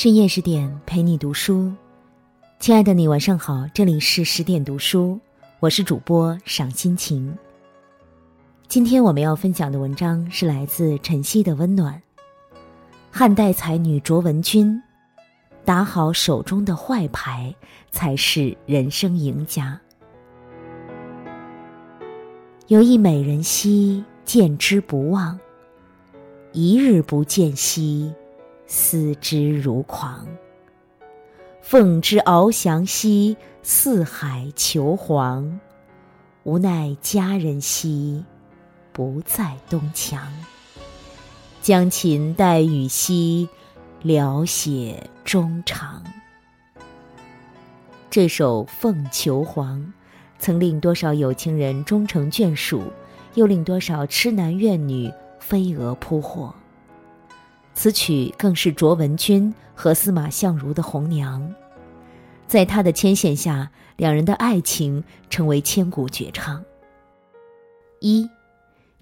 深夜十点陪你读书，亲爱的你晚上好，这里是十点读书，我是主播赏心情。今天我们要分享的文章是来自晨曦的温暖。汉代才女卓文君，打好手中的坏牌，才是人生赢家。有一美人兮，见之不忘；一日不见兮。思之如狂。凤之翱翔兮，四海求凰。无奈佳人兮，不在东墙。将琴代雨兮，聊写衷肠。这首《凤求凰》，曾令多少有情人终成眷属，又令多少痴男怨女飞蛾扑火。此曲更是卓文君和司马相如的红娘，在他的牵线下，两人的爱情成为千古绝唱。一，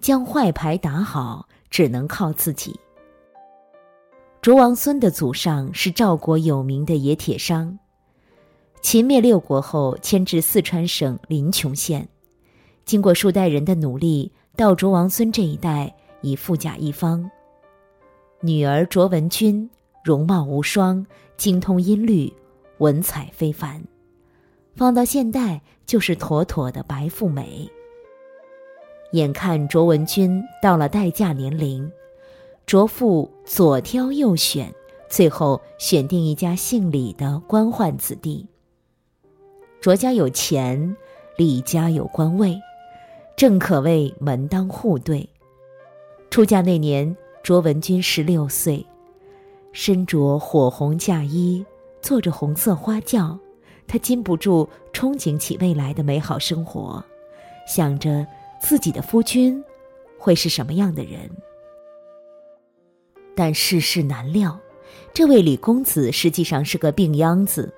将坏牌打好，只能靠自己。卓王孙的祖上是赵国有名的冶铁商，秦灭六国后迁至四川省临邛县，经过数代人的努力，到卓王孙这一代已富甲一方。女儿卓文君容貌无双，精通音律，文采非凡，放到现代就是妥妥的白富美。眼看卓文君到了待嫁年龄，卓父左挑右选，最后选定一家姓李的官宦子弟。卓家有钱，李家有官位，正可谓门当户对。出嫁那年。卓文君十六岁，身着火红嫁衣，坐着红色花轿，她禁不住憧憬起未来的美好生活，想着自己的夫君会是什么样的人。但世事难料，这位李公子实际上是个病秧子，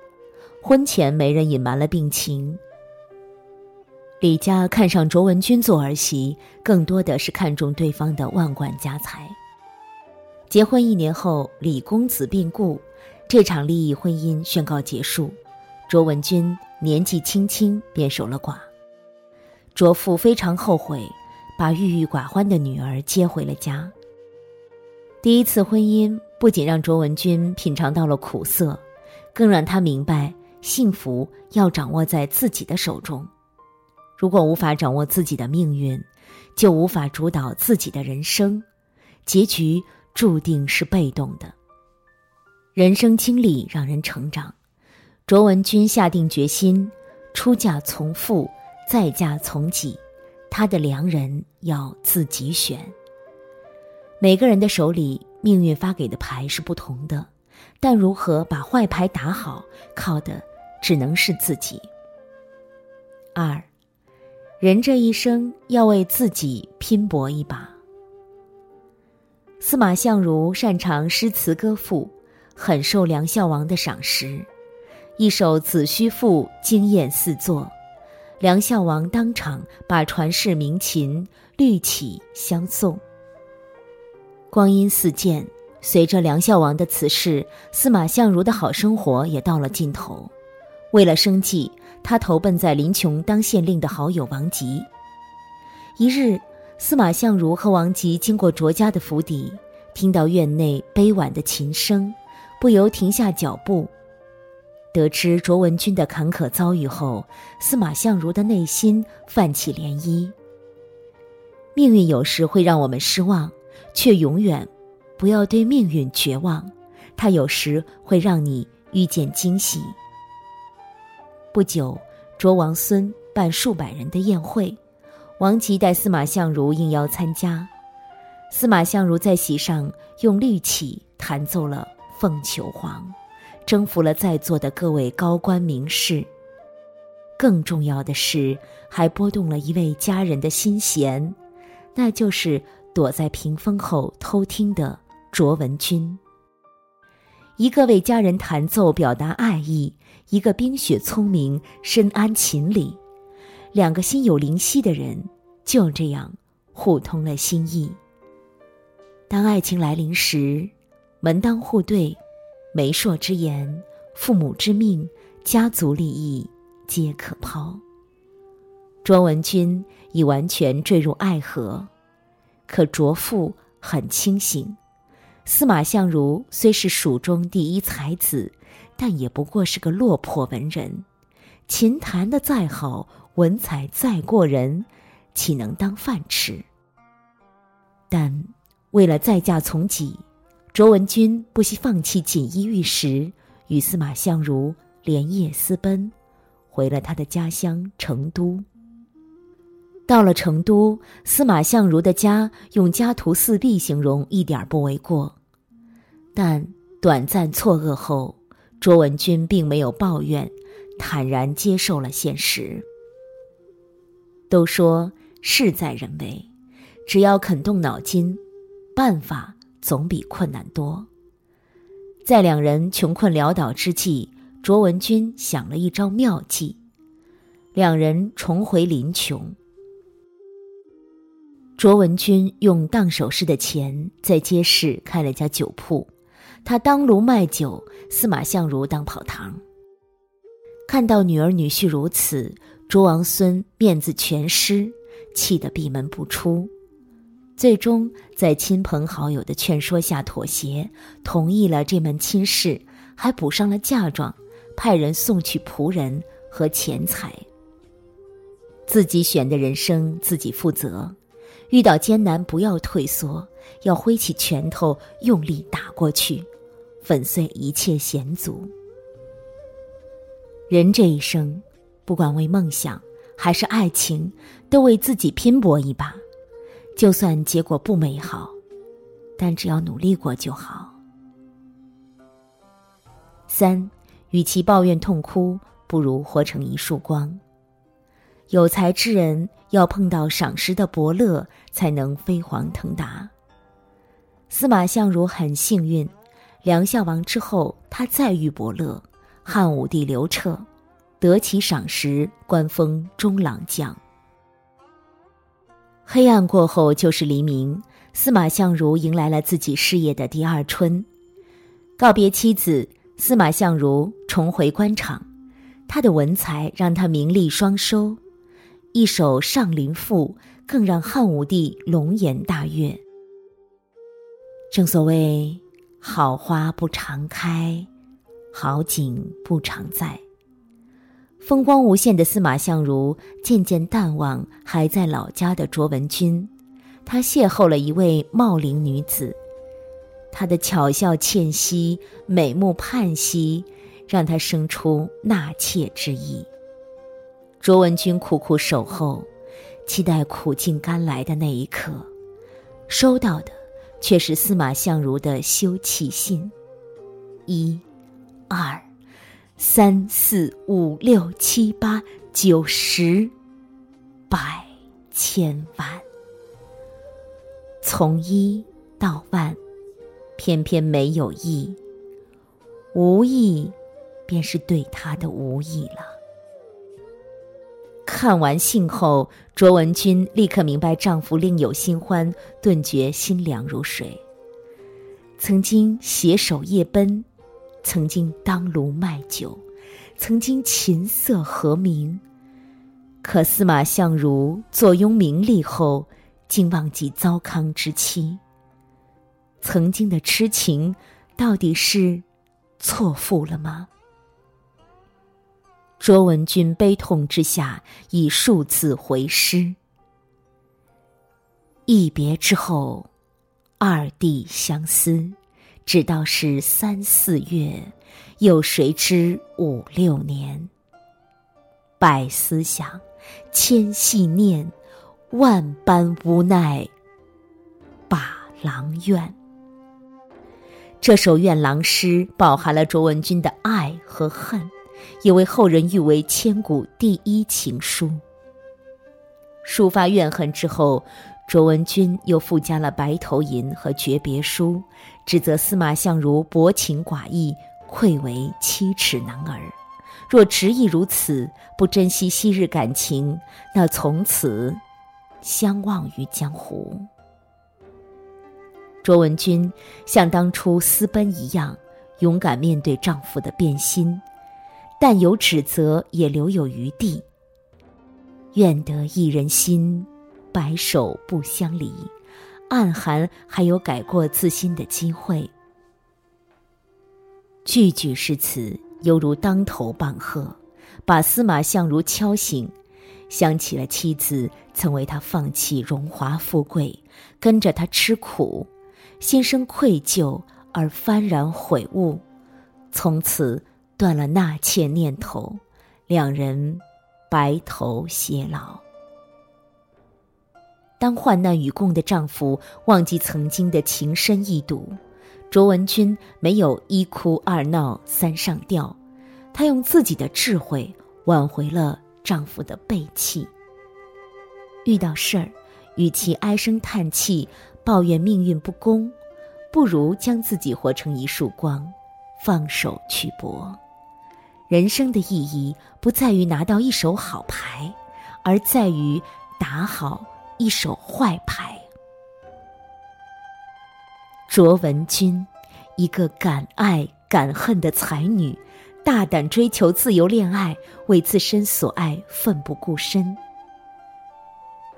婚前没人隐瞒了病情。李家看上卓文君做儿媳，更多的是看重对方的万贯家财。结婚一年后，李公子病故，这场利益婚姻宣告结束。卓文君年纪轻轻便守了寡，卓父非常后悔，把郁郁寡欢的女儿接回了家。第一次婚姻不仅让卓文君品尝到了苦涩，更让她明白幸福要掌握在自己的手中。如果无法掌握自己的命运，就无法主导自己的人生，结局。注定是被动的。人生经历让人成长，卓文君下定决心，出嫁从父，再嫁从己，她的良人要自己选。每个人的手里，命运发给的牌是不同的，但如何把坏牌打好，靠的只能是自己。二，人这一生要为自己拼搏一把。司马相如擅长诗词歌赋，很受梁孝王的赏识。一首《子虚赋》惊艳四座，梁孝王当场把传世名琴绿绮相送。光阴似箭，随着梁孝王的辞世，司马相如的好生活也到了尽头。为了生计，他投奔在临邛当县令的好友王吉。一日。司马相如和王吉经过卓家的府邸，听到院内悲婉的琴声，不由停下脚步。得知卓文君的坎坷遭遇后，司马相如的内心泛起涟漪。命运有时会让我们失望，却永远不要对命运绝望。它有时会让你遇见惊喜。不久，卓王孙办数百人的宴会。王吉带司马相如应邀参加，司马相如在席上用绿绮弹奏了《凤求凰》，征服了在座的各位高官名士。更重要的是，还拨动了一位佳人的心弦，那就是躲在屏风后偷听的卓文君。一个为佳人弹奏表达爱意，一个冰雪聪明深谙琴理。两个心有灵犀的人，就这样互通了心意。当爱情来临时，门当户对，媒妁之言、父母之命、家族利益，皆可抛。卓文君已完全坠入爱河，可卓父很清醒。司马相如虽是蜀中第一才子，但也不过是个落魄文人。琴弹的再好，文采再过人，岂能当饭吃？但为了再嫁从己，卓文君不惜放弃锦衣玉食，与司马相如连夜私奔，回了他的家乡成都。到了成都，司马相如的家用家徒四壁形容一点不为过。但短暂错愕后，卓文君并没有抱怨，坦然接受了现实。都说事在人为，只要肯动脑筋，办法总比困难多。在两人穷困潦倒之际，卓文君想了一招妙计，两人重回林琼。卓文君用当首饰的钱在街市开了家酒铺，他当炉卖酒，司马相如当跑堂。看到女儿女婿如此，卓王孙面子全失，气得闭门不出。最终在亲朋好友的劝说下妥协，同意了这门亲事，还补上了嫁妆，派人送去仆人和钱财。自己选的人生，自己负责。遇到艰难，不要退缩，要挥起拳头，用力打过去，粉碎一切险阻。人这一生，不管为梦想还是爱情，都为自己拼搏一把。就算结果不美好，但只要努力过就好。三，与其抱怨痛哭，不如活成一束光。有才之人要碰到赏识的伯乐，才能飞黄腾达。司马相如很幸运，梁孝王之后，他再遇伯乐，汉武帝刘彻，得其赏识，官封中郎将。黑暗过后就是黎明，司马相如迎来了自己事业的第二春。告别妻子，司马相如重回官场，他的文才让他名利双收。一首《上林赋》更让汉武帝龙颜大悦。正所谓“好花不常开，好景不常在”。风光无限的司马相如渐渐淡忘还在老家的卓文君，他邂逅了一位茂龄女子，她的巧笑倩兮、美目盼兮，让他生出纳妾之意。卓文君苦苦守候，期待苦尽甘来的那一刻，收到的却是司马相如的休憩信。一、二、三、四、五、六、七、八、九、十、百、千万，从一到万，偏偏没有意，无意，便是对他的无意了。看完信后，卓文君立刻明白丈夫另有新欢，顿觉心凉如水。曾经携手夜奔，曾经当炉卖酒，曾经琴瑟和鸣。可司马相如坐拥名利后，竟忘记糟糠之妻。曾经的痴情，到底是错付了吗？卓文君悲痛之下，已数次回师。一别之后，二地相思，直到是三四月，又谁知五六年？百思想，千系念，万般无奈，把郎怨。这首怨郎诗饱含了卓文君的爱和恨。也为后人誉为千古第一情书。抒发怨恨之后，卓文君又附加了《白头吟》和诀别书，指责司马相如薄情寡义，愧为七尺男儿。若执意如此，不珍惜昔日感情，那从此相忘于江湖。卓文君像当初私奔一样，勇敢面对丈夫的变心，但有指责也留有余地。愿得一人心，白首不相离。暗含还有改过自新的机会。句句诗词犹如当头棒喝，把司马相如敲醒，想起了妻子曾为他放弃荣华富贵，跟着他吃苦，心生愧疚而幡然悔悟，从此断了纳妾念头，两人白头偕老。当患难与共的丈夫忘记曾经的情深意笃，卓文君没有一哭二闹三上吊，她用自己的智慧挽回了丈夫的背弃。遇到事儿，与其唉声叹气抱怨命运不公，不如将自己活成一束光，放手去搏。人生的意义不在于拿到一手好牌，而在于打好。一手坏牌。卓文君，一个敢爱敢恨的才女，大胆追求自由恋爱，为自身所爱奋不顾身。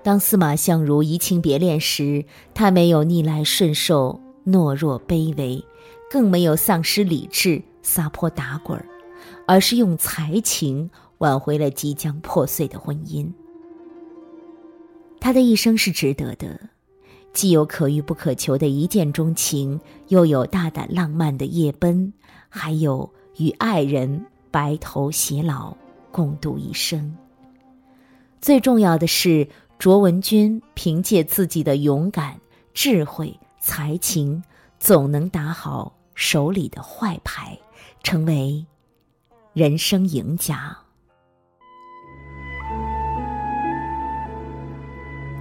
当司马相如移情别恋时，她没有逆来顺受、懦弱卑微，更没有丧失理智、撒泼打滚，而是用才情挽回了即将破碎的婚姻。他的一生是值得的，既有可遇不可求的一见钟情，又有大胆浪漫的夜奔，还有与爱人白头偕老，共度一生。最重要的是，卓文君凭借自己的勇敢、智慧、才情，总能打好手里的坏牌，成为人生赢家。